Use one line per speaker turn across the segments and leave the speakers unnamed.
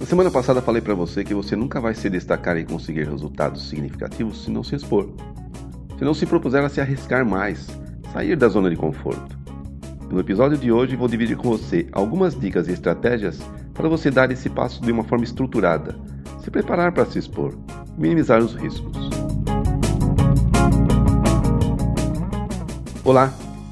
Na semana passada falei para você que você nunca vai se destacar e conseguir resultados significativos se não se expor. Se não se propuser a se arriscar mais, sair da zona de conforto. No episódio de hoje vou dividir com você algumas dicas e estratégias para você dar esse passo de uma forma estruturada, se preparar para se expor, minimizar os riscos. Olá,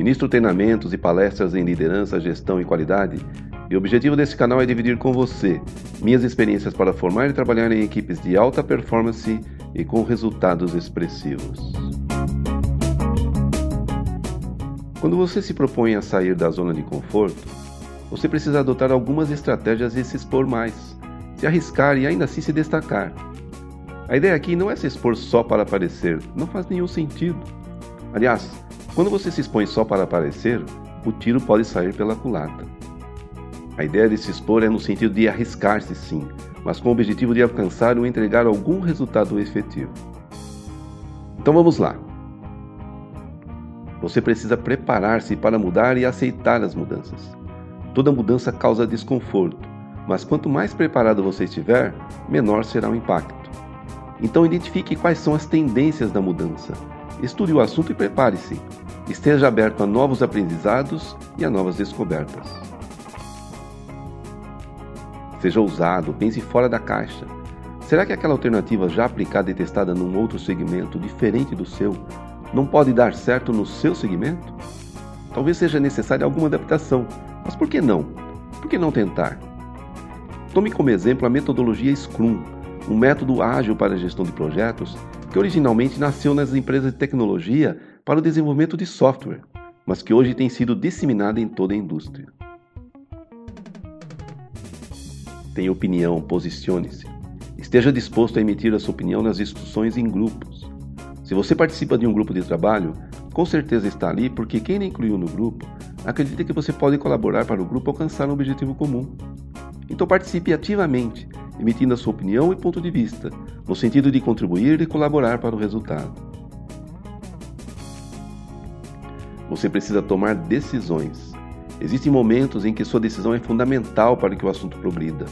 Ministro treinamentos e palestras em liderança, gestão e qualidade, e o objetivo desse canal é dividir com você minhas experiências para formar e trabalhar em equipes de alta performance e com resultados expressivos. Quando você se propõe a sair da zona de conforto, você precisa adotar algumas estratégias e se expor mais, se arriscar e ainda assim se destacar. A ideia aqui não é se expor só para aparecer, não faz nenhum sentido. Aliás, quando você se expõe só para aparecer, o tiro pode sair pela culata. A ideia de se expor é no sentido de arriscar-se sim, mas com o objetivo de alcançar ou entregar algum resultado efetivo. Então vamos lá. Você precisa preparar-se para mudar e aceitar as mudanças. Toda mudança causa desconforto, mas quanto mais preparado você estiver, menor será o impacto. Então identifique quais são as tendências da mudança. Estude o assunto e prepare-se. Esteja aberto a novos aprendizados e a novas descobertas. Seja ousado, pense fora da caixa. Será que aquela alternativa já aplicada e testada num outro segmento diferente do seu não pode dar certo no seu segmento? Talvez seja necessária alguma adaptação, mas por que não? Por que não tentar? Tome como exemplo a metodologia Scrum, um método ágil para a gestão de projetos que originalmente nasceu nas empresas de tecnologia para o desenvolvimento de software, mas que hoje tem sido disseminada em toda a indústria. Tenha opinião, posicione-se. Esteja disposto a emitir a sua opinião nas discussões em grupos. Se você participa de um grupo de trabalho, com certeza está ali porque quem lhe incluiu no grupo acredita que você pode colaborar para o grupo alcançar um objetivo comum. Então participe ativamente, emitindo a sua opinião e ponto de vista, no sentido de contribuir e colaborar para o resultado. Você precisa tomar decisões. Existem momentos em que sua decisão é fundamental para que o assunto progrida.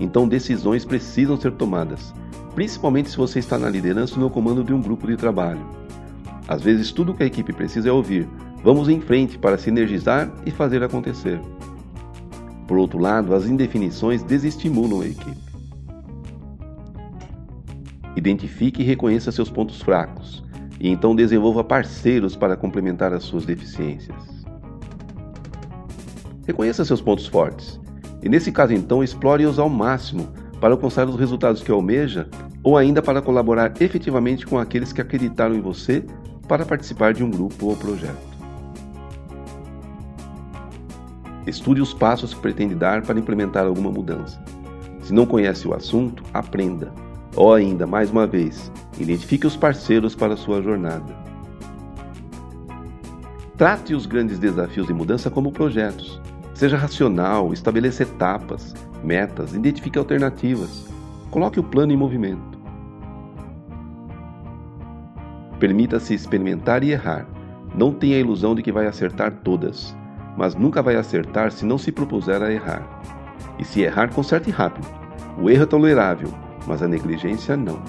Então decisões precisam ser tomadas, principalmente se você está na liderança ou no comando de um grupo de trabalho. Às vezes, tudo o que a equipe precisa é ouvir: vamos em frente para sinergizar e fazer acontecer. Por outro lado, as indefinições desestimulam a equipe. Identifique e reconheça seus pontos fracos e então desenvolva parceiros para complementar as suas deficiências. Reconheça seus pontos fortes e, nesse caso, então, explore-os ao máximo para alcançar os resultados que almeja ou ainda para colaborar efetivamente com aqueles que acreditaram em você para participar de um grupo ou projeto. Estude os passos que pretende dar para implementar alguma mudança. Se não conhece o assunto, aprenda. Ou ainda, mais uma vez, identifique os parceiros para sua jornada. Trate os grandes desafios de mudança como projetos. Seja racional, estabeleça etapas, metas, identifique alternativas. Coloque o plano em movimento. Permita-se experimentar e errar. Não tenha a ilusão de que vai acertar todas, mas nunca vai acertar se não se propuser a errar. E se errar, conserte rápido. O erro é tolerável, mas a negligência não.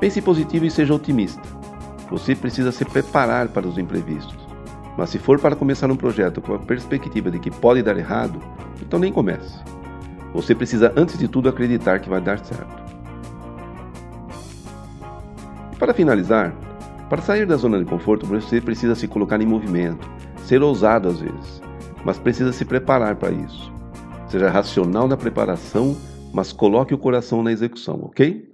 Pense positivo e seja otimista. Você precisa se preparar para os imprevistos. Mas se for para começar um projeto com a perspectiva de que pode dar errado, então nem comece. Você precisa, antes de tudo, acreditar que vai dar certo. E para finalizar, para sair da zona de conforto, você precisa se colocar em movimento, ser ousado às vezes, mas precisa se preparar para isso. Seja racional na preparação, mas coloque o coração na execução, ok?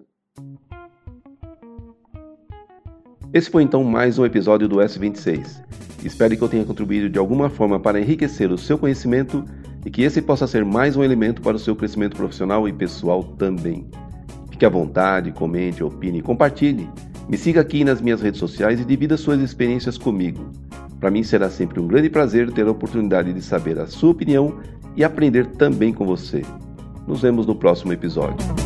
Esse foi então mais um episódio do S26. Espero que eu tenha contribuído de alguma forma para enriquecer o seu conhecimento e que esse possa ser mais um elemento para o seu crescimento profissional e pessoal também. Fique à vontade, comente, opine, compartilhe. Me siga aqui nas minhas redes sociais e divida suas experiências comigo. Para mim será sempre um grande prazer ter a oportunidade de saber a sua opinião e aprender também com você. Nos vemos no próximo episódio.